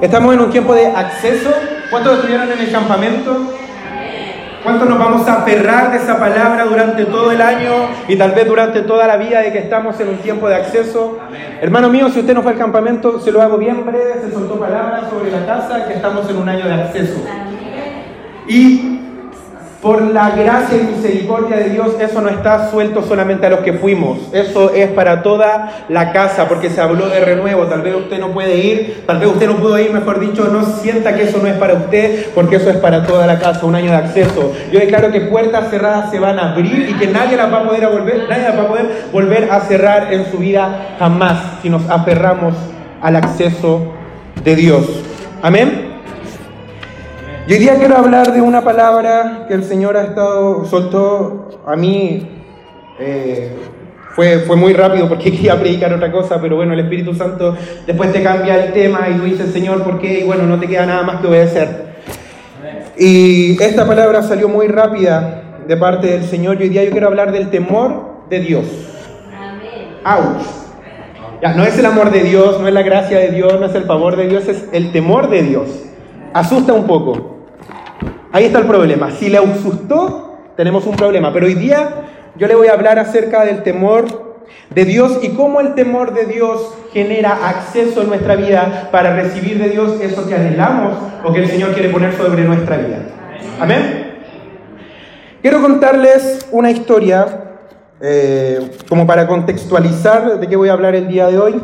Estamos en un tiempo de acceso. ¿Cuántos estuvieron en el campamento? ¿Cuántos nos vamos a aferrar de esa palabra durante todo el año y tal vez durante toda la vida de que estamos en un tiempo de acceso? Hermano mío, si usted no fue al campamento, se lo hago bien breve, se soltó palabras sobre la casa, que estamos en un año de acceso. Y por la gracia y misericordia de Dios, eso no está suelto solamente a los que fuimos, eso es para toda la casa, porque se habló de renuevo, tal vez usted no puede ir, tal vez usted no pudo ir, mejor dicho, no sienta que eso no es para usted, porque eso es para toda la casa, un año de acceso. Yo declaro que puertas cerradas se van a abrir y que nadie las va a poder volver, nadie las va a poder volver a cerrar en su vida jamás si nos aferramos al acceso de Dios. Amén. Y hoy día quiero hablar de una palabra que el Señor ha estado, soltó a mí, eh, fue, fue muy rápido porque quería predicar otra cosa, pero bueno, el Espíritu Santo después te cambia el tema y tú dices, Señor, ¿por qué? Y bueno, no te queda nada más que obedecer. Y esta palabra salió muy rápida de parte del Señor y hoy día yo quiero hablar del temor de Dios. Amén. Ya, no es el amor de Dios, no es la gracia de Dios, no es el favor de Dios, es el temor de Dios. Asusta un poco. Ahí está el problema. Si le asustó, tenemos un problema. Pero hoy día yo le voy a hablar acerca del temor de Dios y cómo el temor de Dios genera acceso en nuestra vida para recibir de Dios eso que anhelamos o que el Señor quiere poner sobre nuestra vida. Amén. Quiero contarles una historia eh, como para contextualizar de qué voy a hablar el día de hoy.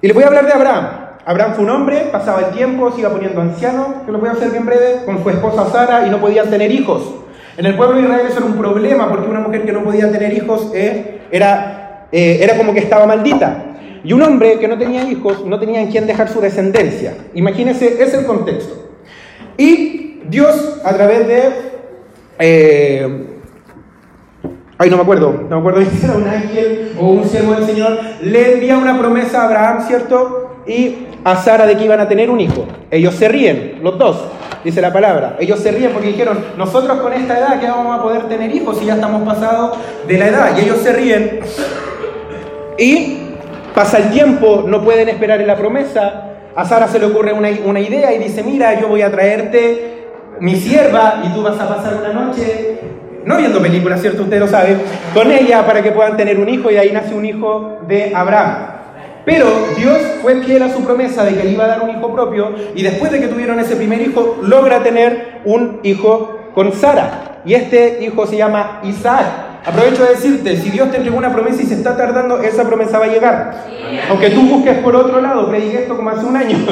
Y les voy a hablar de Abraham. Abraham fue un hombre, pasaba el tiempo, se iba poniendo anciano, que lo voy a hacer bien breve, con su esposa Sara y no podían tener hijos. En el pueblo de Israel eso era un problema porque una mujer que no podía tener hijos eh, era, eh, era como que estaba maldita. Y un hombre que no tenía hijos no tenía en quién dejar su descendencia. Imagínense, es el contexto. Y Dios, a través de... Eh, ay, no me acuerdo, no me acuerdo si era un ángel o un siervo del Señor, le envía una promesa a Abraham, ¿cierto? Y a Sara de que iban a tener un hijo. Ellos se ríen, los dos, dice la palabra. Ellos se ríen porque dijeron, nosotros con esta edad que vamos a poder tener hijos si ya estamos pasados de la edad. Y ellos se ríen. Y pasa el tiempo, no pueden esperar en la promesa. A Sara se le ocurre una, una idea y dice, mira, yo voy a traerte mi sierva y tú vas a pasar una noche no viendo películas, ¿cierto? Usted lo sabe, con ella para que puedan tener un hijo y ahí nace un hijo de Abraham. Pero Dios fue fiel a su promesa de que le iba a dar un hijo propio y después de que tuvieron ese primer hijo, logra tener un hijo con Sara. Y este hijo se llama Isaac. Aprovecho de decirte, si Dios te entregó una promesa y se está tardando, esa promesa va a llegar. Aunque tú busques por otro lado, prediqué esto como hace un año.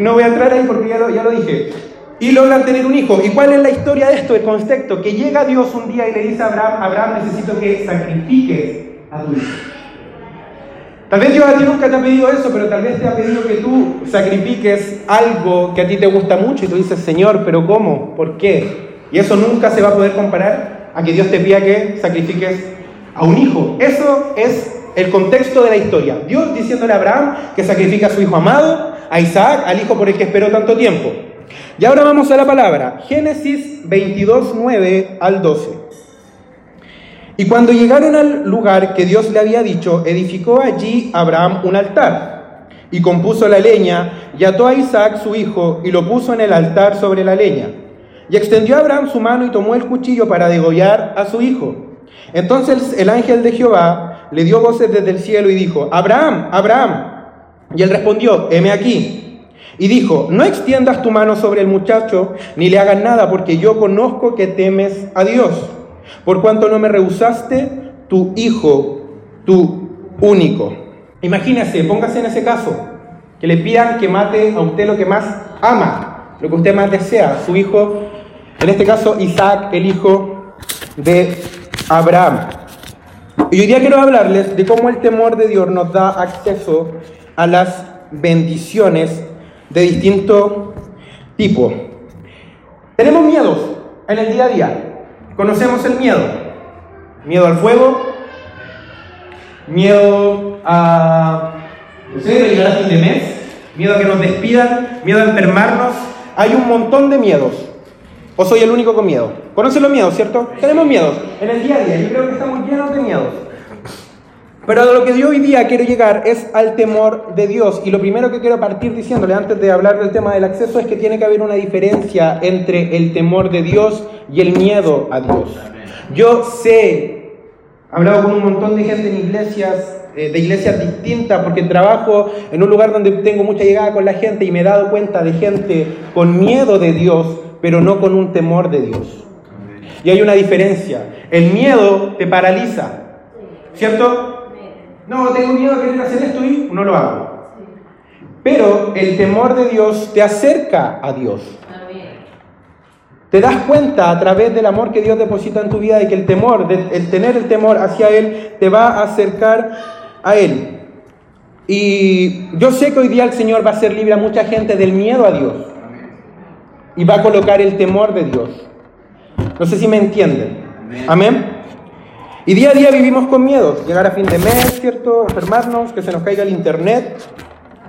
No voy a entrar ahí porque ya lo, ya lo dije. Y logran tener un hijo. ¿Y cuál es la historia de esto, el contexto? Que llega Dios un día y le dice a Abraham, Abraham, necesito que sacrifiques a tu hijo. Tal vez Dios a ti nunca te ha pedido eso, pero tal vez te ha pedido que tú sacrifiques algo que a ti te gusta mucho y tú dices, Señor, pero ¿cómo? ¿Por qué? Y eso nunca se va a poder comparar a que Dios te pida que sacrifiques a un hijo. Eso es el contexto de la historia. Dios diciéndole a Abraham que sacrifique a su hijo amado, a Isaac, al hijo por el que esperó tanto tiempo. Y ahora vamos a la palabra. Génesis 22, 9 al 12. Y cuando llegaron al lugar que Dios le había dicho, edificó allí Abraham un altar y compuso la leña y ató a Isaac su hijo y lo puso en el altar sobre la leña. Y extendió Abraham su mano y tomó el cuchillo para degollar a su hijo. Entonces el ángel de Jehová le dio voces desde el cielo y dijo, Abraham, Abraham. Y él respondió, heme aquí. Y dijo, no extiendas tu mano sobre el muchacho, ni le hagas nada, porque yo conozco que temes a Dios por cuanto no me rehusaste tu hijo, tu único. Imagínese, póngase en ese caso, que le pidan que mate a usted lo que más ama, lo que usted más desea, su hijo, en este caso Isaac, el hijo de Abraham. Y hoy día quiero hablarles de cómo el temor de Dios nos da acceso a las bendiciones de distinto tipo. Tenemos miedos en el día a día. Conocemos el miedo. Miedo al fuego, miedo a, no sé, llegar a fin de mes, miedo a que nos despidan, miedo a enfermarnos. Hay un montón de miedos. ¿O soy el único con miedo? ¿Conocen los miedos, cierto? Tenemos miedos en el día a día. Yo creo que estamos llenos de miedos. Pero a lo que yo hoy día quiero llegar es al temor de Dios. Y lo primero que quiero partir diciéndole antes de hablar del tema del acceso es que tiene que haber una diferencia entre el temor de Dios y el miedo a Dios. Yo sé, he hablado con un montón de gente en iglesias, eh, de iglesias distintas, porque trabajo en un lugar donde tengo mucha llegada con la gente y me he dado cuenta de gente con miedo de Dios, pero no con un temor de Dios. Y hay una diferencia. El miedo te paraliza, ¿cierto? No, tengo miedo a querer hacer esto y no lo hago. Pero el temor de Dios te acerca a Dios. Te das cuenta a través del amor que Dios deposita en tu vida de que el temor, el tener el temor hacia Él, te va a acercar a Él. Y yo sé que hoy día el Señor va a hacer libre a mucha gente del miedo a Dios. Y va a colocar el temor de Dios. No sé si me entienden. Amén. Y día a día vivimos con miedo. Llegar a fin de mes, ¿cierto? Enfermarnos, que se nos caiga el internet.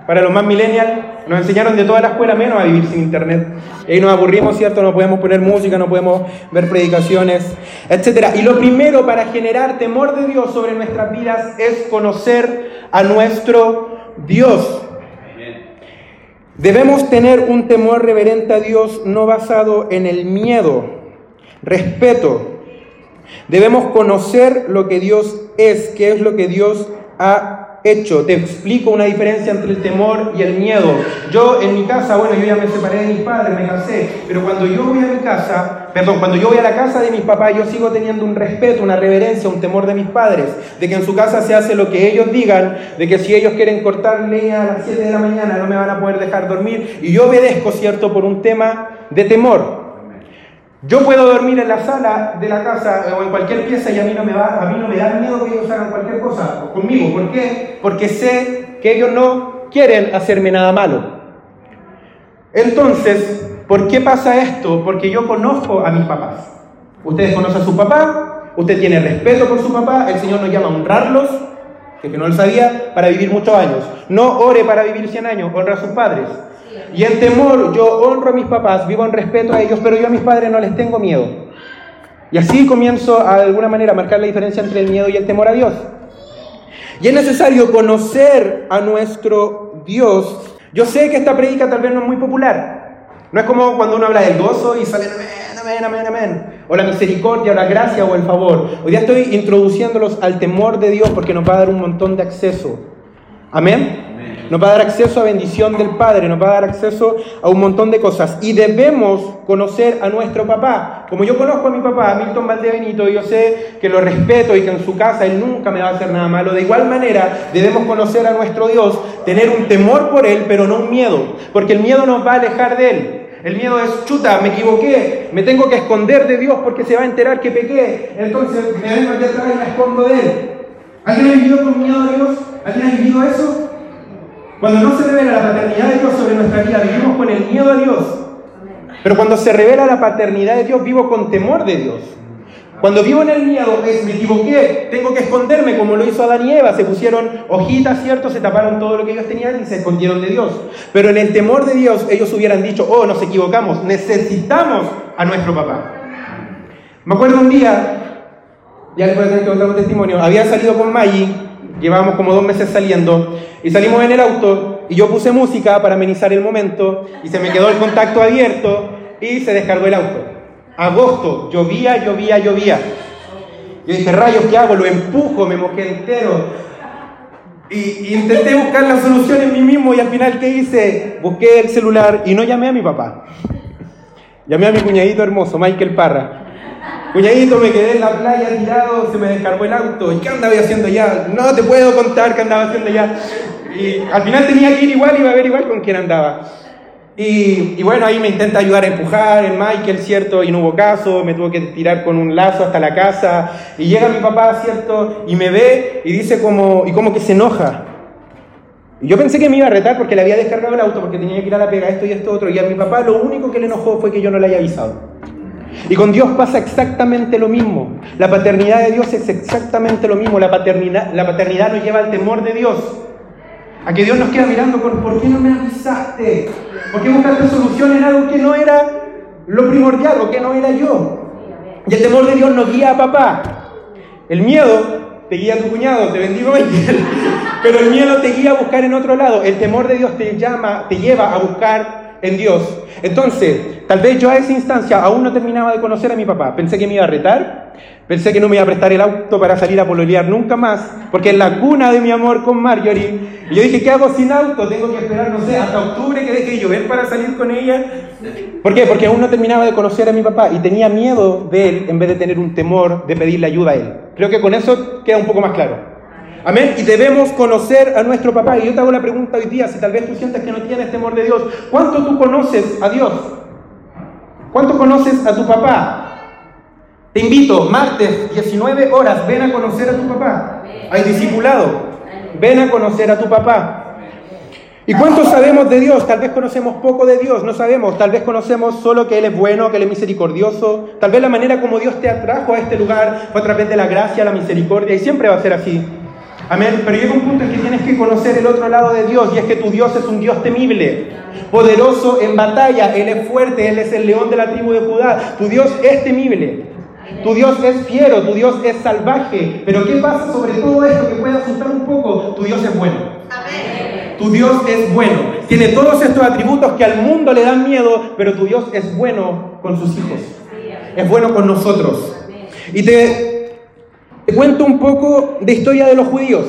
Para los más millennials, nos enseñaron de toda la escuela menos a vivir sin internet. Y ahí nos aburrimos, ¿cierto? No podemos poner música, no podemos ver predicaciones, etc. Y lo primero para generar temor de Dios sobre nuestras vidas es conocer a nuestro Dios. Debemos tener un temor reverente a Dios no basado en el miedo, respeto, Debemos conocer lo que Dios es, qué es lo que Dios ha hecho. Te explico una diferencia entre el temor y el miedo. Yo en mi casa, bueno, yo ya me separé de mis padres, me casé, pero cuando yo voy a mi casa, perdón, cuando yo voy a la casa de mis papás, yo sigo teniendo un respeto, una reverencia, un temor de mis padres, de que en su casa se hace lo que ellos digan, de que si ellos quieren cortar leña a las 7 de la mañana no me van a poder dejar dormir, y yo obedezco, ¿cierto?, por un tema de temor. Yo puedo dormir en la sala de la casa o en cualquier pieza y a mí no me, va, a mí no me da miedo que ellos hagan cualquier cosa conmigo. ¿Por qué? Porque sé que ellos no quieren hacerme nada malo. Entonces, ¿por qué pasa esto? Porque yo conozco a mis papás. Ustedes conocen a su papá, usted tiene respeto por su papá, el Señor nos llama a honrarlos, que, no lo sabía, para vivir muchos años. No ore para vivir 100 años, honra a sus padres. Y en temor yo honro a mis papás, vivo en respeto a ellos, pero yo a mis padres no les tengo miedo. Y así comienzo a de alguna manera a marcar la diferencia entre el miedo y el temor a Dios. Y es necesario conocer a nuestro Dios. Yo sé que esta predica tal vez no es muy popular. No es como cuando uno habla del gozo y sale amén, amén, amén, amén. O la misericordia, o la gracia, o el favor. Hoy día estoy introduciéndolos al temor de Dios porque nos va a dar un montón de acceso. Amén nos va a dar acceso a bendición del Padre, nos va a dar acceso a un montón de cosas. Y debemos conocer a nuestro papá. Como yo conozco a mi papá, Milton Valdebenito, yo sé que lo respeto y que en su casa él nunca me va a hacer nada malo. De igual manera, debemos conocer a nuestro Dios, tener un temor por Él, pero no un miedo, porque el miedo nos va a alejar de Él. El miedo es, chuta, me equivoqué, me tengo que esconder de Dios porque se va a enterar que pequé, entonces me vengo aquí atrás y me escondo de Él. ¿Alguien ha vivido con miedo a Dios? ¿Alguien ha vivido eso? Cuando no se revela la paternidad de Dios sobre nuestra vida, vivimos con el miedo a Dios. Pero cuando se revela la paternidad de Dios, vivo con temor de Dios. Cuando vivo en el miedo, es me equivoqué, tengo que esconderme, como lo hizo Adán y Eva. Se pusieron hojitas, ¿cierto? Se taparon todo lo que ellos tenían y se escondieron de Dios. Pero en el temor de Dios, ellos hubieran dicho, oh, nos equivocamos, necesitamos a nuestro papá. Me acuerdo un día, ya les voy a tener que contar un testimonio, había salido con Maggie, llevábamos como dos meses saliendo, y salimos en el auto y yo puse música para amenizar el momento y se me quedó el contacto abierto y se descargó el auto. Agosto, llovía, llovía, llovía. Yo dije, rayos, ¿qué hago? Lo empujo, me mojé entero. Y, intenté buscar la solución en mí mismo y al final, ¿qué hice? Busqué el celular y no llamé a mi papá. Llamé a mi cuñadito hermoso, Michael Parra. Cuñadito, me quedé en la playa tirado, se me descargó el auto. ¿Y qué andaba haciendo ya? No te puedo contar qué andaba haciendo ya. Y al final tenía que ir igual, iba a ver igual con quién andaba. Y, bueno, ahí me intenta ayudar a empujar el Michael, ¿cierto? Y no hubo caso, me tuvo que tirar con un lazo hasta la casa. Y llega mi papá, ¿cierto? Y me ve y dice como, y como que se enoja. Y yo pensé que me iba a retar porque le había descargado el auto, porque tenía que ir a la pega, esto y esto otro. Y a mi papá lo único que le enojó fue que yo no le haya avisado. Y con Dios pasa exactamente lo mismo. La paternidad de Dios es exactamente lo mismo. La paternidad, la paternidad nos lleva al temor de Dios. A que Dios nos queda mirando con, ¿por qué no me avisaste? ¿Por qué buscaste solución en algo que no era lo primordial o que no era yo? Y el temor de Dios nos guía a papá. El miedo te guía tu cuñado, te bendigo Michael. Pero el miedo te guía a buscar en otro lado. El temor de Dios te llama, te lleva a buscar en Dios. Entonces, tal vez yo a esa instancia aún no terminaba de conocer a mi papá. Pensé que me iba a retar, pensé que no me iba a prestar el auto para salir a pololear nunca más, porque es la cuna de mi amor con Marjorie. Y yo dije, ¿qué hago sin auto? Tengo que esperar, no sé, hasta octubre que deje de llover para salir con ella. ¿Por qué? Porque aún no terminaba de conocer a mi papá y tenía miedo de él en vez de tener un temor de pedirle ayuda a él. Creo que con eso queda un poco más claro. Amén. Y debemos conocer a nuestro papá. Y yo te hago la pregunta hoy día, si tal vez tú sientes que no tienes temor de Dios, ¿cuánto tú conoces a Dios? ¿Cuánto conoces a tu papá? Te invito, martes, 19 horas, ven a conocer a tu papá. Hay discipulado. Ven a conocer a tu papá. ¿Y cuánto sabemos de Dios? Tal vez conocemos poco de Dios, no sabemos. Tal vez conocemos solo que Él es bueno, que Él es misericordioso. Tal vez la manera como Dios te atrajo a este lugar fue a través de la gracia, la misericordia, y siempre va a ser así. Amén. Pero llega un punto en que tienes que conocer el otro lado de Dios, y es que tu Dios es un Dios temible, poderoso en batalla. Él es fuerte, Él es el león de la tribu de Judá. Tu Dios es temible. Tu Dios es fiero, tu Dios es salvaje. Pero ¿qué pasa sobre todo esto que puede asustar un poco? Tu Dios es bueno. Tu Dios es bueno. Tiene todos estos atributos que al mundo le dan miedo, pero tu Dios es bueno con sus hijos. Es bueno con nosotros. Y te, te cuento un poco de historia de los judíos.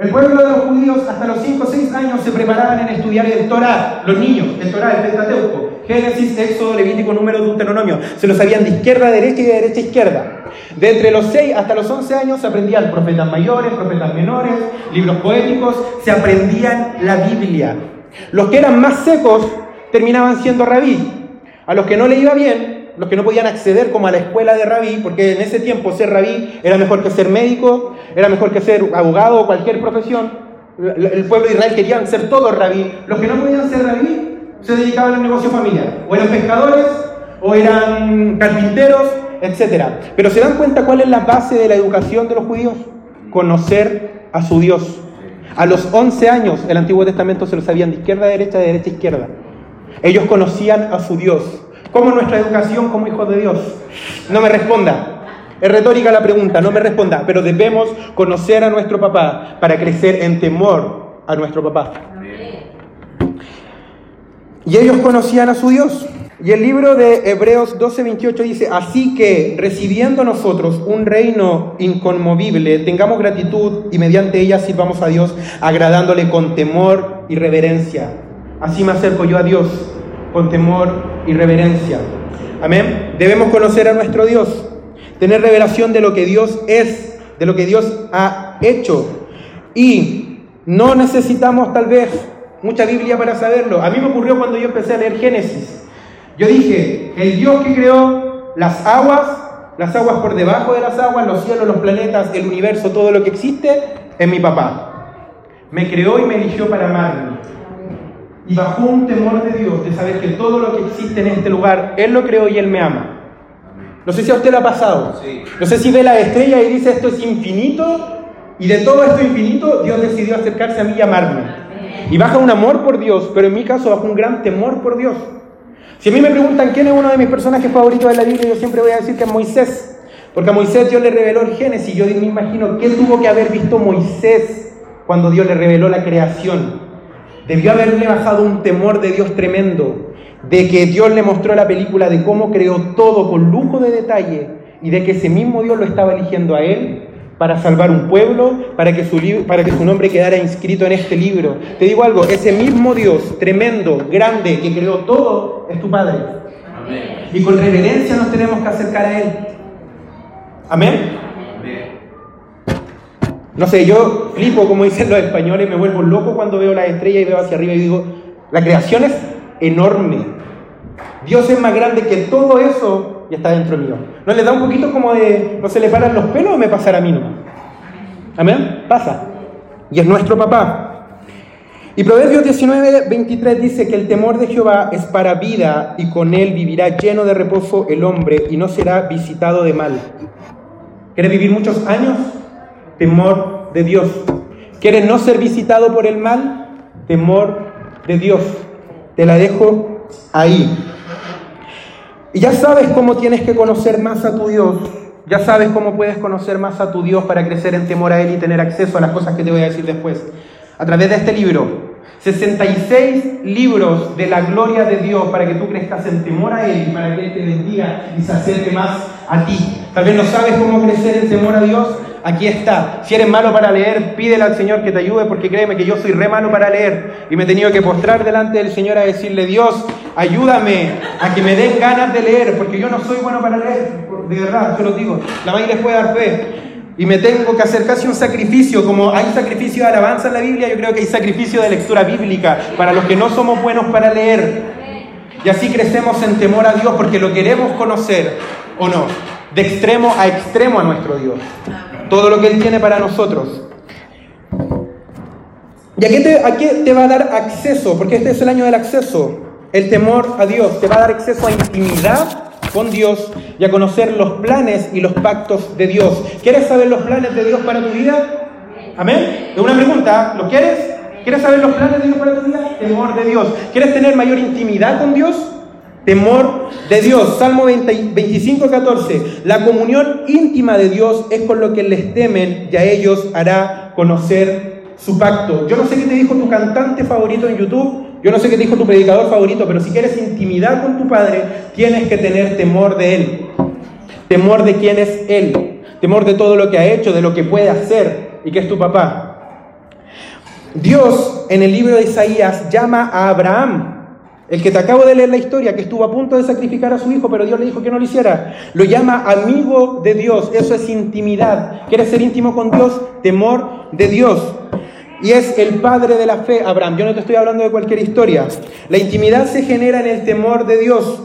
El pueblo de los judíos hasta los 5 o 6 años se preparaban en estudiar el Torah, los niños, el Torah, el Pentateuco, Génesis, Éxodo, Levítico, Número, Deuteronomio. Se lo sabían de izquierda a derecha y de derecha a izquierda. De entre los 6 hasta los 11 años se aprendían profetas mayores, profetas menores, libros poéticos, se aprendían la Biblia. Los que eran más secos terminaban siendo rabí. A los que no le iba bien, los que no podían acceder como a la escuela de rabí, porque en ese tiempo ser rabí era mejor que ser médico, era mejor que ser abogado o cualquier profesión. El pueblo de Israel querían ser todos rabí. Los que no podían ser rabí se dedicaban al negocio familiar. O eran pescadores, o eran carpinteros, etc. Pero ¿se dan cuenta cuál es la base de la educación de los judíos? Conocer a su Dios. A los 11 años el Antiguo Testamento se lo sabían de izquierda a derecha, de derecha a izquierda. Ellos conocían a su Dios. ¿Cómo nuestra educación como hijos de Dios? No me responda. Es retórica la pregunta, no me responda, pero debemos conocer a nuestro papá para crecer en temor a nuestro papá. Y ellos conocían a su Dios. Y el libro de Hebreos 12:28 dice, así que recibiendo nosotros un reino inconmovible, tengamos gratitud y mediante ella sirvamos a Dios, agradándole con temor y reverencia. Así me acerco yo a Dios, con temor y reverencia. Amén. Debemos conocer a nuestro Dios, tener revelación de lo que Dios es, de lo que Dios ha hecho. Y no necesitamos tal vez mucha Biblia para saberlo. A mí me ocurrió cuando yo empecé a leer Génesis. Yo dije, el Dios que creó las aguas, las aguas por debajo de las aguas, los cielos, los planetas, el universo, todo lo que existe, es mi papá. Me creó y me eligió para amarme. Y bajo un temor de Dios, de saber que todo lo que existe en este lugar, Él lo creó y Él me ama. No sé si a usted le ha pasado. No sé si ve la estrella y dice esto es infinito, y de todo esto infinito, Dios decidió acercarse a mí y amarme. Y baja un amor por Dios, pero en mi caso baja un gran temor por Dios. Si a mí me preguntan quién es uno de mis personajes favoritos de la Biblia, yo siempre voy a decir que es Moisés. Porque a Moisés Dios le reveló el Génesis. Yo me imagino qué tuvo que haber visto Moisés cuando Dios le reveló la creación. Debió haberle bajado un temor de Dios tremendo, de que Dios le mostró la película de cómo creó todo con lujo de detalle y de que ese mismo Dios lo estaba eligiendo a él para salvar un pueblo, para que su, para que su nombre quedara inscrito en este libro. Te digo algo, ese mismo Dios tremendo, grande, que creó todo, es tu Padre. Y con reverencia nos tenemos que acercar a Él. Amén. No sé, yo flipo, como dicen los españoles, me vuelvo loco cuando veo las estrellas y veo hacia arriba y digo, la creación es enorme. Dios es más grande que todo eso y está dentro mío. ¿No le da un poquito como de, no se le paran los pelos o me pasará a mí nomás? Amén, pasa. Y es nuestro papá. Y Proverbios 19, 23 dice que el temor de Jehová es para vida y con él vivirá lleno de reposo el hombre y no será visitado de mal. ¿Quieres vivir muchos años? Temor de Dios. ¿Quieres no ser visitado por el mal? Temor de Dios. Te la dejo ahí. Y ya sabes cómo tienes que conocer más a tu Dios ya sabes cómo puedes conocer más a tu Dios para crecer en temor a Él y tener acceso a las cosas que te voy a decir después. A través de este libro, 66 libros de la gloria de Dios para que tú crezcas en temor a Él y para que Él te bendiga y se acerque más a ti. Tal vez no sabes cómo crecer en temor a Dios. Aquí está. Si eres malo para leer, pídele al Señor que te ayude porque créeme que yo soy re malo para leer y me he tenido que postrar delante del Señor a decirle, Dios, ayúdame a que me den ganas de leer porque yo no soy bueno para leer. De verdad, yo lo digo. La mayoría les puede dar fe. Y me tengo que hacer casi un sacrificio, como hay sacrificio de alabanza en la Biblia, yo creo que hay sacrificio de lectura bíblica para los que no somos buenos para leer. Y así crecemos en temor a Dios porque lo queremos conocer o no, de extremo a extremo a nuestro Dios. Todo lo que Él tiene para nosotros. ¿Y a qué, te, va a dar acceso? Porque este es el año del acceso. El temor a Dios te va a dar acceso a intimidad con Dios y a conocer los planes y los pactos de Dios. ¿Quieres saber los planes de Dios para tu vida? Amén. Es una pregunta, ¿lo quieres? ¿Quieres saber los planes de Dios para tu vida? Temor de Dios. ¿Quieres tener mayor intimidad con Dios? Temor de Dios. Salmo 25, 14. La comunión íntima de Dios es con lo que les temen y a ellos hará conocer su pacto. Yo no sé qué te dijo tu cantante favorito en YouTube, yo no sé qué dijo tu predicador favorito, pero si quieres intimidad con tu Padre, tienes que tener temor de Él. Temor de quién es Él. Temor de todo lo que ha hecho, de lo que puede hacer y que es tu papá. Dios en el libro de Isaías llama a Abraham, el que te acabo de leer la historia, que estuvo a punto de sacrificar a su hijo, pero Dios le dijo que no lo hiciera. Lo llama amigo de Dios. Eso es intimidad. ¿Quieres ser íntimo con Dios? Temor de Dios y es el padre de la fe, Abraham. Yo no te estoy hablando de cualquier historia. La intimidad se genera en el temor de Dios.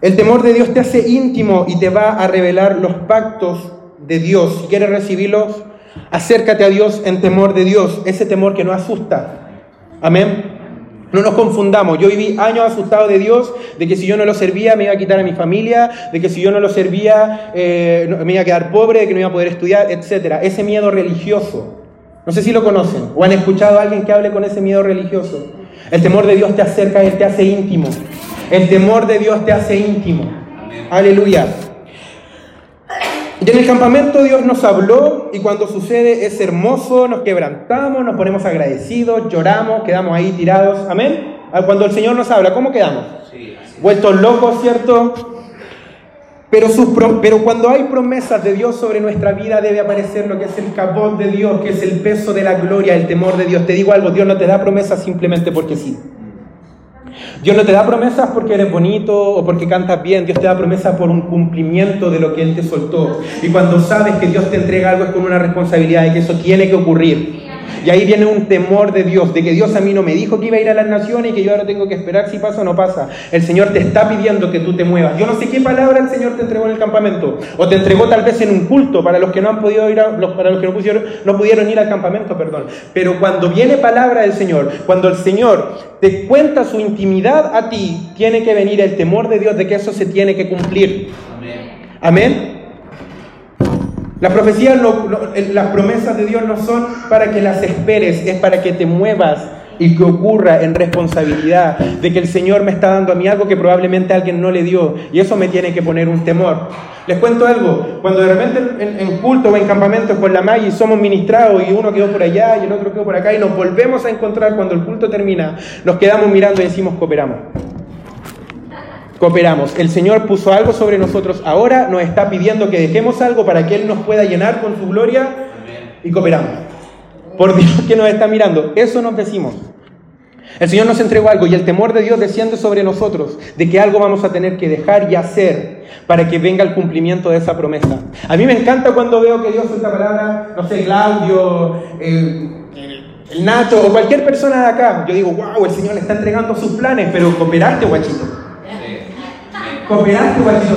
El temor de Dios te hace íntimo y te va a revelar los pactos de Dios. Si quieres recibirlos, acércate a Dios en temor de Dios, ese temor que no asusta. Amén. No nos confundamos. Yo viví años asustado de Dios, de que si yo no lo servía me iba a quitar a mi familia, de que si yo no lo servía eh, me iba a quedar pobre, de que no iba a poder estudiar, etc. Ese miedo religioso. No sé si lo conocen o han escuchado a alguien que hable con ese miedo religioso. El temor de Dios te acerca, Él te hace íntimo. El temor de Dios te hace íntimo. Aleluya. Y en el campamento Dios nos habló y cuando sucede es hermoso, nos quebrantamos, nos ponemos agradecidos, lloramos, quedamos ahí tirados. Amén. Ah, cuando el Señor nos habla, ¿cómo quedamos? Vueltos locos, ¿cierto? Pero, pero, cuando hay promesas de Dios sobre nuestra vida debe aparecer lo que es el capot de Dios, que es el peso de la gloria, el temor de Dios. Te digo algo, Dios no te da promesas simplemente porque sí. Dios no te da promesas porque eres bonito o porque cantas bien, Dios te da promesas por un cumplimiento de lo que Él te soltó. Y cuando sabes que Dios te entrega algo es con una responsabilidad y que eso tiene que ocurrir. Y ahí viene un temor de Dios, de que Dios a mí no me dijo que iba a ir a las naciones y que yo ahora tengo que esperar si pasa o no pasa. El Señor te está pidiendo que tú te muevas. Yo no sé qué palabra el Señor te entregó en el campamento, o te entregó tal vez en un culto para los que no han podido ir, a, para los que no, pusieron, no pudieron ir al campamento, perdón. Pero cuando viene palabra del Señor, cuando el Señor te cuenta su intimidad a ti, tiene que venir el temor de Dios de que eso se tiene que cumplir. Amén. Amén. Las profecías, las promesas de Dios no son para que las esperes, es para que te muevas y que ocurra en responsabilidad de que el Señor me está dando a mí algo que probablemente alguien no le dio y eso me tiene que poner un temor. Les cuento algo, cuando de repente en, culto o en campamentos con la y somos ministrados y uno quedó por allá y el otro quedó por acá y nos volvemos a encontrar cuando el culto termina, nos quedamos mirando y decimos cooperamos cooperamos. El Señor puso algo sobre nosotros, ahora nos está pidiendo que dejemos algo para que Él nos pueda llenar con su gloria y cooperamos. Por Dios que nos está mirando, eso nos decimos. El Señor nos entregó algo y el temor de Dios desciende sobre nosotros, de que algo vamos a tener que dejar y hacer para que venga el cumplimiento de esa promesa. A mí me encanta cuando veo que Dios suelta palabra, no sé, Claudio, el Nacho o cualquier persona de acá. Yo digo, wow, el Señor le está entregando sus planes, pero cooperaste, guachito.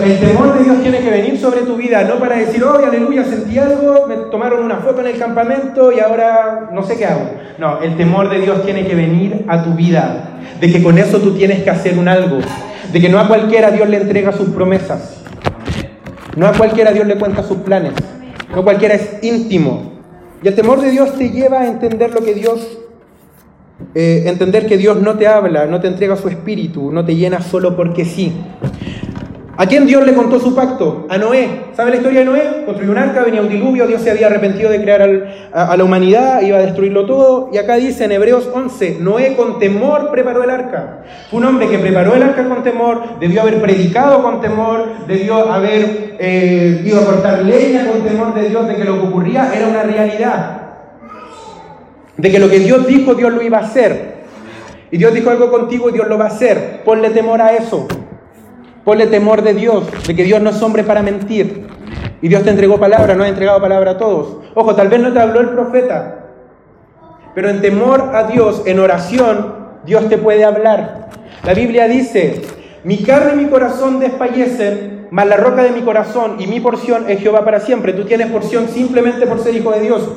El temor de Dios tiene que venir sobre tu vida, no para decir, oh, aleluya, sentí algo, me tomaron una foto en el campamento y ahora no sé qué hago. No, el temor de Dios tiene que venir a tu vida, de que con eso tú tienes que hacer un algo, de que no a cualquiera Dios le entrega sus promesas, no a cualquiera Dios le cuenta sus planes, no cualquiera es íntimo. Y el temor de Dios te lleva a entender lo que Dios eh, entender que Dios no te habla, no te entrega su espíritu, no te llena solo porque sí. ¿A quién Dios le contó su pacto? A Noé. ¿Sabe la historia de Noé? Construyó un arca, venía un diluvio, Dios se había arrepentido de crear a, la humanidad, iba a destruirlo todo. Y acá dice en Hebreos 11, Noé con temor preparó el arca. Fue un hombre que preparó el arca con temor, debió haber predicado con temor, debió haber eh, ido a cortar leña con temor de Dios, de que lo que ocurría era una realidad. De que lo que Dios dijo, Dios lo iba a hacer. Y Dios dijo algo contigo y Dios lo va a hacer. Ponle temor a eso. Ponle temor de Dios, de que Dios no es hombre para mentir. Y Dios te entregó palabra, no ha entregado palabra a todos. Ojo, tal vez no te habló el profeta, pero en temor a Dios, en oración, Dios te puede hablar. La Biblia dice, mi carne y mi corazón desfallecen, mas la roca de mi corazón y mi porción es Jehová para siempre. Tú tienes porción simplemente por ser hijo de Dios.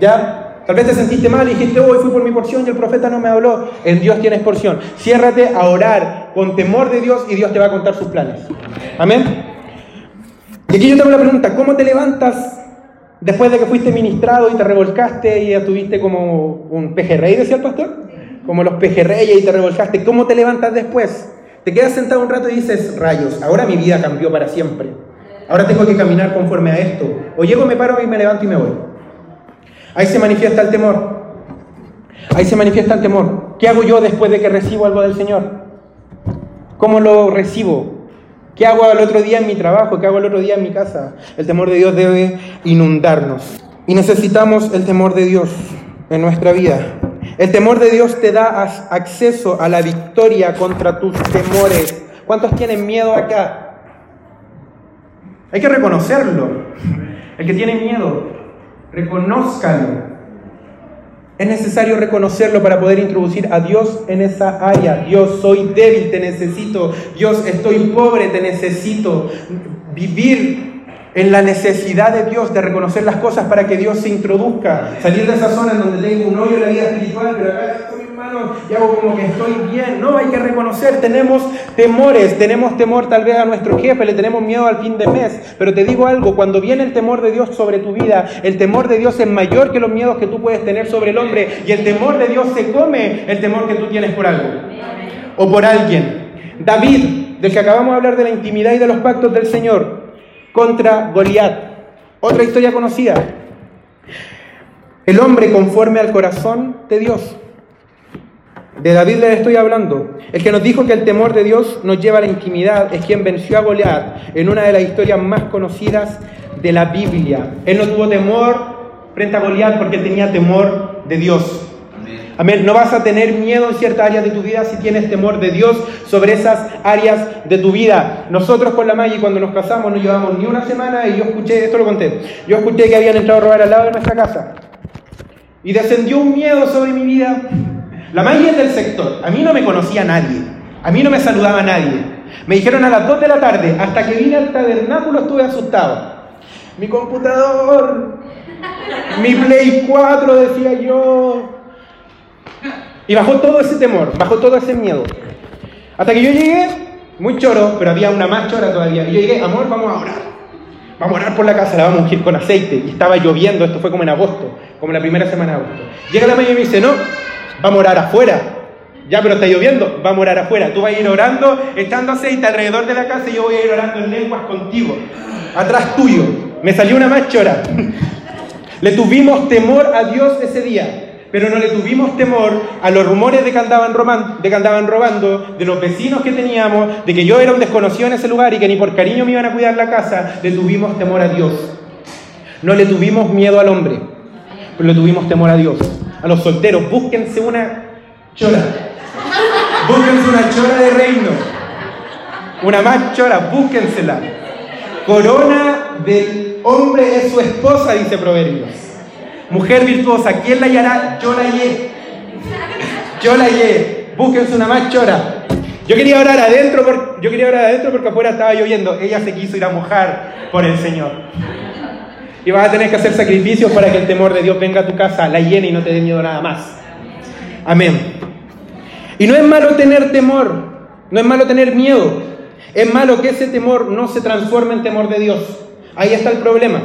¿Ya? Tal vez te sentiste mal y dijiste, hoy fui por mi porción y el profeta no me habló. En Dios tienes porción. Ciérrate a orar con temor de Dios y Dios te va a contar sus planes. Amén. Y aquí yo tengo la pregunta, ¿cómo te levantas después de que fuiste ministrado y te revolcaste y ya tuviste como un pejerrey, decía el pastor? Como los pejerreyes y te revolcaste. ¿Cómo te levantas después? Te quedas sentado un rato y dices, rayos, ahora mi vida cambió para siempre. Ahora tengo que caminar conforme a esto. O llego, me paro y me levanto y me voy. Ahí se manifiesta el temor. Ahí se manifiesta el temor. ¿Qué hago yo después de que recibo algo del Señor? ¿Cómo lo recibo? ¿Qué hago el otro día en mi trabajo? ¿Qué hago el otro día en mi casa? El temor de Dios debe inundarnos. Y necesitamos el temor de Dios en nuestra vida. El temor de Dios te da acceso a la victoria contra tus temores. ¿Cuántos tienen miedo acá? Hay que reconocerlo. El que tiene miedo, reconózcalo. Es necesario reconocerlo para poder introducir a Dios en esa área. Dios, soy débil, te necesito. Dios, estoy pobre, te necesito. Vivir en la necesidad de Dios de reconocer las cosas para que Dios se introduzca. Salir de esa zona en donde tengo un hoyo en la vida espiritual, pero acá y hago como que estoy bien. No, hay que reconocer, tenemos temores, tenemos temor tal vez a nuestro jefe, le tenemos miedo al fin de mes. Pero te digo algo, cuando viene el temor de Dios sobre tu vida, el temor de Dios es mayor que los miedos que tú puedes tener sobre el hombre. Y el temor de Dios se come el temor que tú tienes por algo o por alguien. David, del que acabamos de hablar de la intimidad y de los pactos del Señor, contra Goliat. Otra historia conocida. El hombre conforme al corazón de Dios. De David le estoy hablando. El que nos dijo que el temor de Dios nos lleva a la intimidad es quien venció a Goliat en una de las historias más conocidas de la Biblia. Él no tuvo temor frente a Goliat porque tenía temor de Dios. Amén. No vas a tener miedo en ciertas áreas de tu vida si tienes temor de Dios sobre esas áreas de tu vida. Nosotros con la Maggie cuando nos casamos no llevamos ni una semana y yo escuché, esto lo conté, yo escuché que habían entrado a robar al lado de nuestra casa. Y descendió un miedo sobre mi vida la magia del sector. A mí no me conocía nadie. A mí no me saludaba nadie. Me dijeron a las 2 de la tarde, hasta que vine al tabernáculo estuve asustado. Mi computador, mi Play 4, decía yo. Y bajó todo ese temor, bajó todo ese miedo. Hasta que yo llegué, muy choro, pero había una más chora todavía. Y yo llegué, amor, vamos a orar. Vamos a orar por la casa, la vamos a ungir con aceite. Y estaba lloviendo, esto fue como en agosto, como la primera semana de agosto. Llega la mañana y me dice, no, Vamos a orar afuera. Ya, pero está lloviendo. Vamos a orar afuera. Tú vas a ir orando, estando aceite alrededor de la casa y yo voy a ir orando en lenguas contigo. Atrás tuyo. Me salió una más chora. le tuvimos temor a Dios ese día pero no le tuvimos temor a los rumores de que, andaban de que andaban robando, de los vecinos que teníamos, de que yo era un desconocido en ese lugar y que ni por cariño me iban a cuidar la casa, le tuvimos temor a Dios. No le tuvimos miedo al hombre, pero le tuvimos temor a Dios a los solteros, búsquense una chora. Búsquense una chora de reino. Una más chora, búsquensela. Corona del hombre es su esposa, dice Proverbios. Mujer virtuosa, ¿quién la hallará? Yo la hallé. Yo la hallé. Búsquense una más chora. Yo quería orar adentro, porque, yo quería orar adentro porque afuera estaba lloviendo. Ella se quiso ir a mojar por el Señor. Y vas a tener que hacer sacrificios para que el temor de Dios venga a tu casa, la llene y no te dé miedo nada más. Amén. Y no es malo tener temor, no es malo tener miedo. Es malo que ese temor no se transforme en temor de Dios. Ahí está el problema.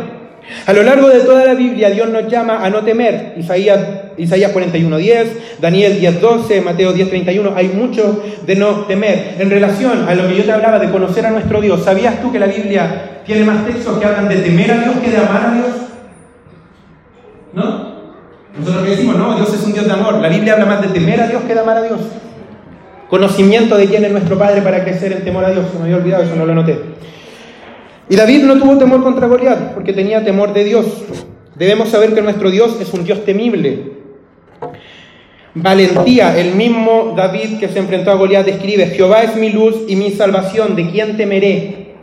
A lo largo de toda la Biblia Dios nos llama a no temer. Isaías, Isaías 41.10, Daniel 10.12, Mateo 10.31. Hay mucho de no temer. En relación a lo que yo te hablaba de conocer a nuestro Dios, ¿sabías tú que la Biblia tiene más textos que hablan de temer a Dios que de amar a Dios? ¿No? Nosotros decimos, no, Dios es un Dios de amor. La Biblia habla más de temer a Dios que de amar a Dios. Conocimiento de quién es nuestro Padre para crecer en temor a Dios. Se me había olvidado, eso no lo noté. Y David no tuvo temor contra Goliat porque tenía temor de Dios. Debemos saber que nuestro Dios es un Dios temible. Valentía, el mismo David que se enfrentó a Goliat escribe, Jehová es mi luz y mi salvación, ¿de quién temeré?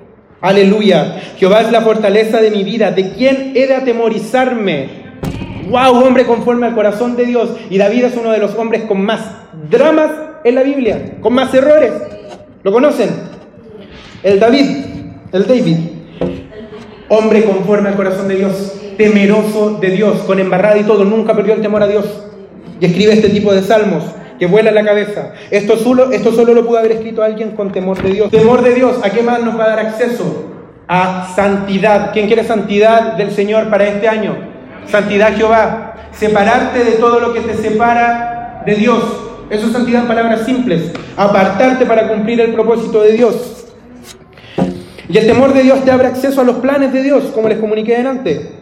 Aleluya. Jehová es la fortaleza de mi vida, ¿de quién he de atemorizarme? ¡Wow! Hombre conforme al corazón de Dios. Y David es uno de los hombres con más dramas en la Biblia, con más errores. ¿Lo conocen? El David, el David. Hombre conforme al corazón de Dios, temeroso de Dios, con embarrada y todo, nunca perdió el temor a Dios. Y escribe este tipo de salmos que vuela la cabeza. Esto solo, esto solo lo pudo haber escrito alguien con temor de Dios. Temor de Dios, ¿a qué más nos va a dar acceso? A santidad. ¿Quién quiere santidad del Señor para este año? Santidad Jehová. Separarte de todo lo que te separa de Dios. Eso es santidad en palabras simples. Apartarte para cumplir el propósito de Dios. Y el temor de Dios te abre acceso a los planes de Dios, como les comuniqué delante.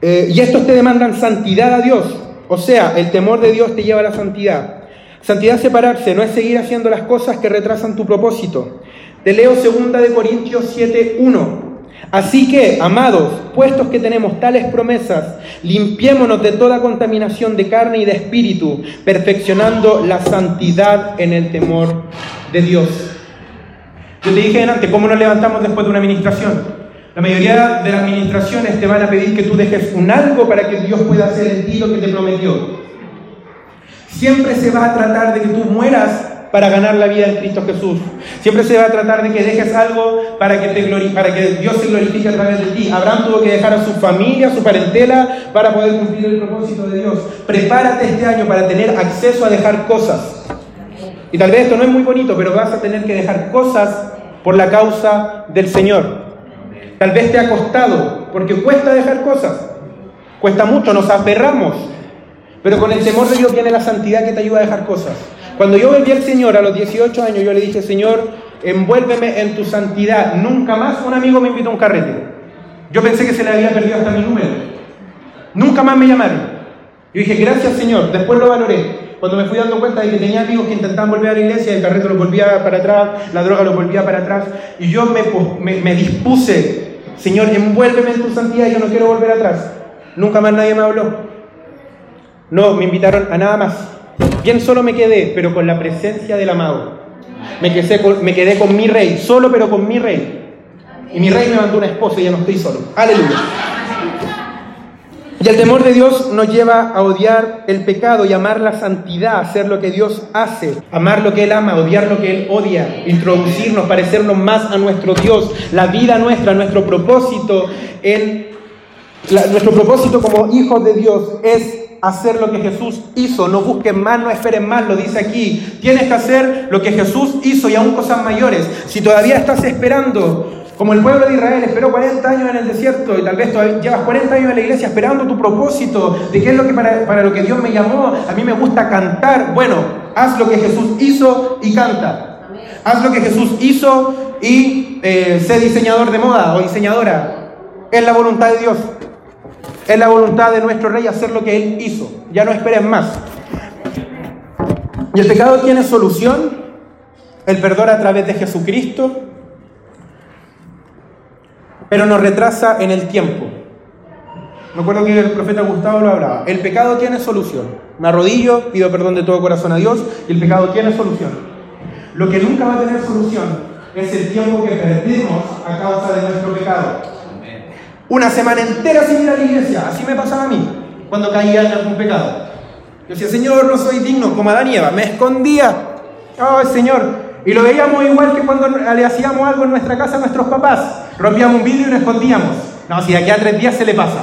Eh, y estos te demandan santidad a Dios. O sea, el temor de Dios te lleva a la santidad. Santidad separarse, no es seguir haciendo las cosas que retrasan tu propósito. Te leo 2 de Corintios 7:1. Así que, amados, puestos que tenemos tales promesas, limpiémonos de toda contaminación de carne y de espíritu, perfeccionando la santidad en el temor de Dios. Yo te dije antes, ¿cómo nos levantamos después de una administración? La mayoría de las administraciones te van a pedir que tú dejes un algo para que Dios pueda hacer en ti lo que te prometió. Siempre se va a tratar de que tú mueras para ganar la vida en Cristo Jesús. Siempre se va a tratar de que dejes algo para que, te para que Dios se glorifique a través de ti. Abraham tuvo que dejar a su familia, a su parentela, para poder cumplir el propósito de Dios. Prepárate este año para tener acceso a dejar cosas. Y tal vez esto no es muy bonito, pero vas a tener que dejar cosas por la causa del Señor. Tal vez te ha costado, porque cuesta dejar cosas. Cuesta mucho, nos aferramos. Pero con el temor de Dios viene la santidad que te ayuda a dejar cosas. Cuando yo volví al Señor a los 18 años, yo le dije, Señor, envuélveme en tu santidad. Nunca más un amigo me invitó a un carrete. Yo pensé que se le había perdido hasta mi número. Nunca más me llamaron. Yo dije, gracias Señor. Después lo valoré. Cuando me fui dando cuenta de que tenía amigos que intentaban volver a la iglesia, el carrete lo volvía para atrás, la droga lo volvía para atrás. Y yo me, dispuse, Señor, envuélveme en tu santidad, yo no quiero volver atrás. Nunca más nadie me habló. No, me invitaron a nada más. Bien solo me quedé, pero con la presencia del amado. Me quedé con mi rey, solo pero con mi rey. Y mi rey me mandó una esposa y ya no estoy solo. Aleluya. Y el temor de Dios nos lleva a odiar el pecado y amar la santidad, hacer lo que Dios hace, amar lo que Él ama, odiar lo que Él odia, introducirnos, parecernos más a nuestro Dios, la vida nuestra, nuestro propósito, nuestro propósito como hijos de Dios es hacer lo que Jesús hizo. No busquen más, no esperen más, lo dice aquí. Tienes que hacer lo que Jesús hizo y aún cosas mayores. Si todavía estás esperando, como el pueblo de Israel esperó 40 años en el desierto y tal vez todavía llevas 40 años en la iglesia esperando tu propósito de qué es lo que para, para lo que Dios me llamó, a mí me gusta cantar. Bueno, haz lo que Jesús hizo y canta. Haz lo que Jesús hizo y eh, sé diseñador de moda o diseñadora. Es la voluntad de Dios. Es la voluntad de nuestro rey hacer lo que él hizo. Ya no esperen más. ¿Y el pecado tiene solución? El perdón a través de Jesucristo, pero nos retrasa en el tiempo. Me acuerdo que el profeta Gustavo lo hablaba. El pecado tiene solución. Me arrodillo, pido perdón de todo corazón a Dios y el pecado tiene solución. Lo que nunca va a tener solución es el tiempo que perdemos a causa de nuestro pecado. Una semana entera sin ir a la iglesia. Así me pasaba a mí cuando caía en algún pecado. Yo decía, Señor, no soy digno, como Adán y Eva. Me escondía. Oh, Señor. Y lo veíamos igual que cuando le hacíamos algo en nuestra casa a nuestros papás. Rompíamos un vidrio y nos escondíamos. No, si de aquí a tres días se le pasa.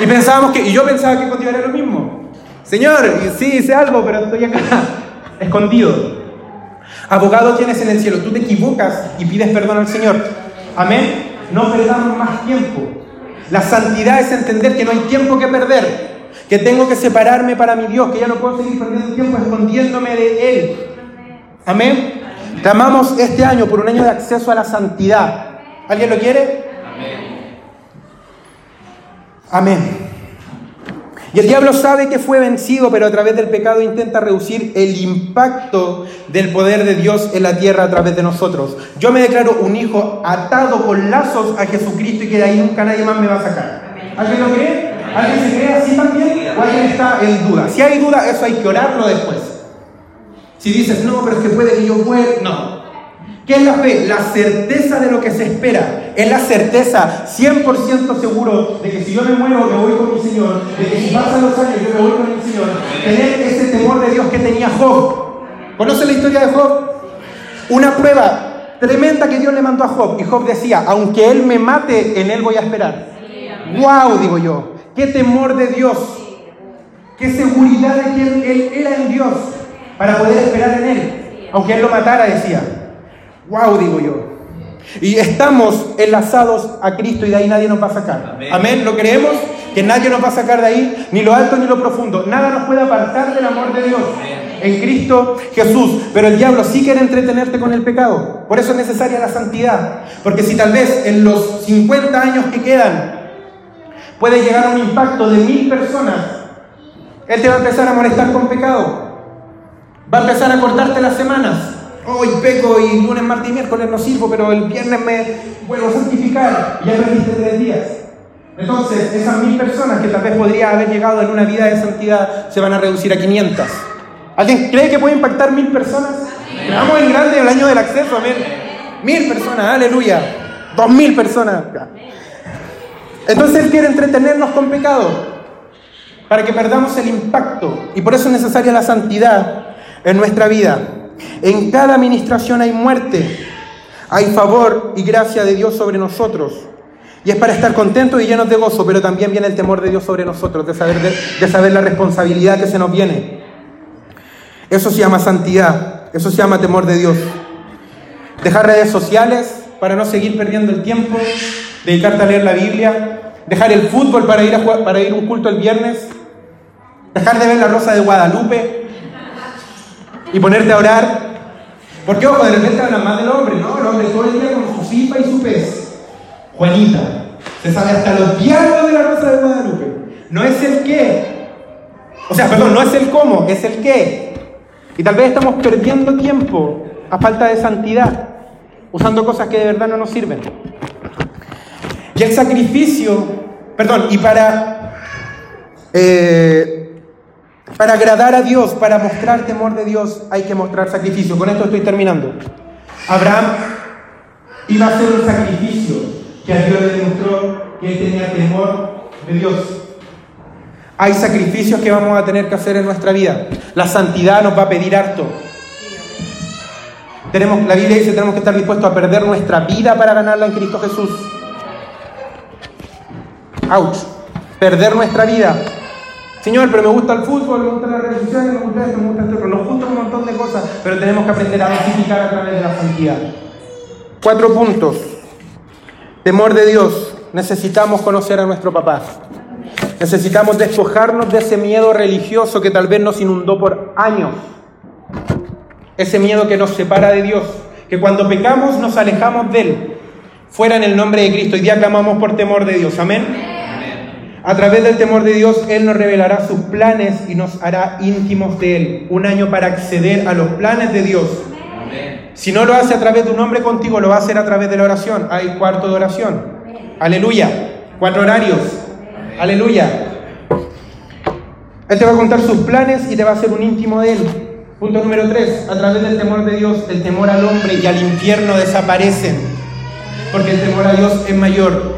Y pensábamos que, y yo pensaba que contigo era lo mismo. Señor, sí hice algo, pero estoy acá, escondido. Abogado tienes en el cielo, tú te equivocas y pides perdón al Señor. Amén. no perdamos más tiempo. La santidad es entender que no hay tiempo que perder, que tengo que separarme para mi Dios, que ya no puedo seguir perdiendo tiempo escondiéndome de Él. Amén. Clamamos este año por un año de acceso a la santidad. ¿Alguien lo quiere? Amén. Y el diablo sabe que fue vencido, pero a través del pecado intenta reducir el impacto del poder de Dios en la tierra a través de nosotros. Yo me declaro un hijo atado con lazos a Jesucristo y que de ahí nunca nadie más me va a sacar. ¿Alguien lo cree? ¿Alguien se cree así también? ¿O alguien está en duda? Si hay duda, eso hay que orarlo después. Si dices, no, pero es que puede que yo muera, no. ¿Qué es la fe? La certeza de lo que se espera. Es la certeza 100% seguro de que si yo me muero, me voy con mi Señor. De que si pasan los años, yo me voy con mi Señor. Tener ese temor de Dios que tenía Job. ¿Conoce la historia de Job? Una prueba tremenda que Dios le mandó a Job. Y Job decía, aunque Él me mate, en Él voy a esperar. ¡Wow! Digo yo. ¡Qué temor de Dios! ¡Qué seguridad de que él, él era en Dios para poder esperar en Él! Aunque Él lo matara, decía. ¡Wow! Digo yo. Y estamos enlazados a Cristo y de ahí nadie nos va a sacar. Amén. ¿Lo creemos? Que nadie nos va a sacar de ahí, ni lo alto ni lo profundo. Nada nos puede apartar del amor de Dios. En Cristo Jesús. Pero el diablo sí quiere entretenerte con el pecado. Por eso es necesaria la santidad. Porque si tal vez en los 50 años que quedan puede llegar a un impacto de mil personas, él te va a empezar a molestar con pecado. Va a empezar a cortarte las semanas hoy peco y lunes, martes y miércoles no sirvo, pero el viernes me vuelvo a santificar y ya perdiste tres días. Entonces, esas mil personas que tal vez podría haber llegado en una vida de santidad se van a reducir a 500. ¿Alguien cree que puede impactar mil personas? Veamos en grande el año del acceso, amén. Mil personas, aleluya. Dos mil personas. Entonces Él quiere entretenernos con pecado para que perdamos el impacto. Y por eso es necesaria la santidad en nuestra vida. En cada administración hay muerte, hay favor y gracia de Dios sobre nosotros. Y es para estar contentos y llenos de gozo, pero también viene el temor de Dios sobre nosotros, de saber, de, saber la responsabilidad que se nos viene. Eso se llama santidad, eso se llama temor de Dios. Dejar redes sociales para no seguir perdiendo el tiempo, dedicarte a leer la Biblia, dejar el fútbol para ir para ir a un culto el viernes, dejar de ver la Rosa de Guadalupe, y ponerte a orar. Porque, ojo, de repente hablan más del hombre, ¿no? El hombre todo el día con su cipa y su pez. Juanita, se sabe hasta los diálogos de la Rosa de Guadalupe. No es el qué. O sea, perdón, no es el cómo, es el qué. Y tal vez estamos perdiendo tiempo a falta de santidad, usando cosas que de verdad no nos sirven. Y el sacrificio, perdón, y para eh, para agradar a Dios, para mostrar temor de Dios, hay que mostrar sacrificio. Con esto estoy terminando. Abraham iba a hacer un sacrificio que a Dios le demostró que él tenía temor de Dios. Hay sacrificios que vamos a tener que hacer en nuestra vida. La santidad nos va a pedir harto. Tenemos, la Biblia dice tenemos que estar dispuestos a perder nuestra vida para ganarla en Cristo Jesús. Ouch. Perder nuestra vida. Señor, pero me gusta el fútbol, me gusta las redes sociales, me gusta esto, me gusta esto, nos gusta un montón de cosas, pero tenemos que aprender a dosificar a través de la santidad. Cuatro puntos. Temor de Dios. Necesitamos conocer a nuestro papá. Necesitamos despojarnos de ese miedo religioso que tal vez nos inundó por años. Ese miedo que nos separa de Dios. Que cuando pecamos nos alejamos de Él. Fuera en el nombre de Cristo. y día clamamos por temor de Dios. Amén. A través del temor de Dios, Él nos revelará sus planes y nos hará íntimos de Él. Un año para acceder a los planes de Dios. Si no lo hace a través de un hombre contigo, lo va a hacer a través de la oración. Hay cuarto de oración. Aleluya. Cuatro horarios. Aleluya. Él te va a contar sus planes y te va a hacer un íntimo de Él. Punto número tres. A través del temor de Dios, el temor al hombre y al infierno desaparecen. Porque el temor a Dios es mayor.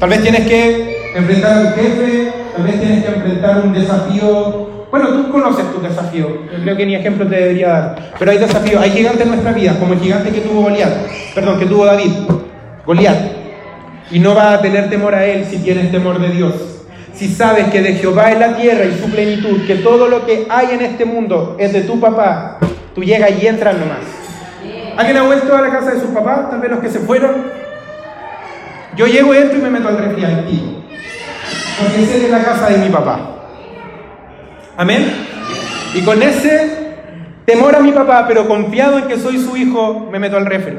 Tal vez tienes que enfrentar a un jefe, tal vez tienes que enfrentar un desafío. Bueno, tú conoces tu desafío, yo creo que ni ejemplo te debería dar, pero hay desafíos, hay gigantes en nuestra vida, como el gigante que tuvo Goliat, perdón, que tuvo David, Goliat, y no vas a tener temor a él si tienes temor de Dios. Si sabes que de Jehová es la tierra y su plenitud, que todo lo que hay en este mundo es de tu papá, tú llegas y entras nomás. ¿Alguien ha vuelto a la casa de sus papás? Tal vez los que se fueron. Yo llego, entro y me meto al refri. Porque es la casa de mi papá. Amén. Y con ese temor a mi papá, pero confiado en que soy su hijo, me meto al refri.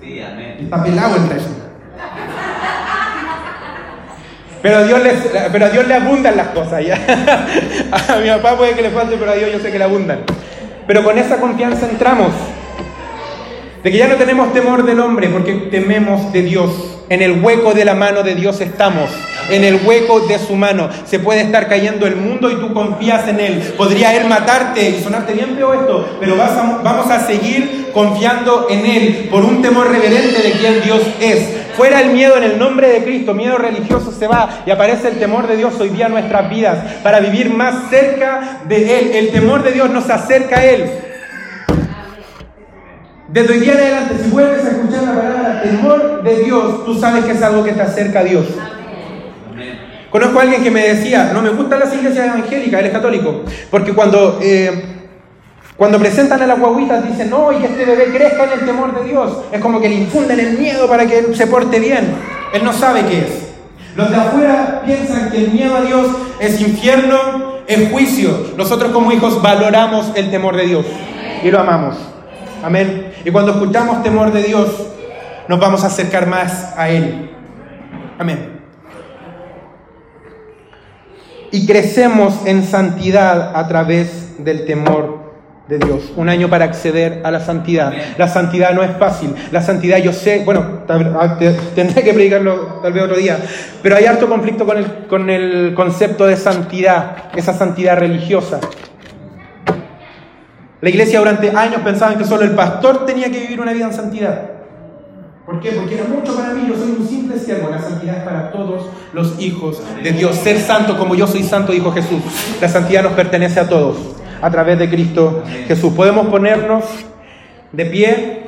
Sí, amén. Está pelado el refri. Pero a, Dios les, pero a Dios le abundan las cosas. ¿ya? A mi papá puede que le falte, pero a Dios yo sé que le abundan. Pero con esa confianza entramos. De que ya no tenemos temor del hombre porque tememos de Dios. En el hueco de la mano de Dios estamos. En el hueco de su mano. Se puede estar cayendo el mundo y tú confías en Él. Podría Él matarte y sonarte bien feo esto, pero vas a- vamos a seguir confiando en Él por un temor reverente de quien Dios es. Fuera el miedo en el nombre de Cristo, miedo religioso se va y aparece el temor de Dios hoy día en nuestras vidas para vivir más cerca de Él. El temor de Dios nos acerca a Él. Desde hoy día en adelante, si vuelves a escuchar la palabra temor de Dios, tú sabes que es algo que te acerca a Dios. Conozco a alguien que me decía, no me gustan las iglesias evangélicas, él es católico, porque cuando, eh, cuando presentan a las guaguitas dicen, no, y que este bebé crezca en el temor de Dios, es como que le infunden el miedo para que él se porte bien. Él no sabe qué es. Los de afuera piensan que el miedo a Dios es infierno, es juicio. Nosotros como hijos valoramos el temor de Dios y lo amamos. Amén. Y cuando escuchamos temor de Dios, nos vamos a acercar más a Él. Amén. Y crecemos en santidad a través del temor de Dios. Un año para acceder a la santidad. La santidad no es fácil. La santidad yo sé, bueno, ah, te- tendré que predicarlo tal vez otro día, pero hay harto conflicto con el, con el concepto de santidad, esa santidad religiosa. La iglesia durante años pensaban que solo el pastor tenía que vivir una vida en santidad. ¿Por qué? Porque era mucho para mí, yo soy un simple siervo. La santidad es para todos los hijos de Dios. Ser santo como yo soy santo, dijo Jesús. La santidad nos pertenece a todos, a través de Cristo Jesús. Podemos ponernos de pie.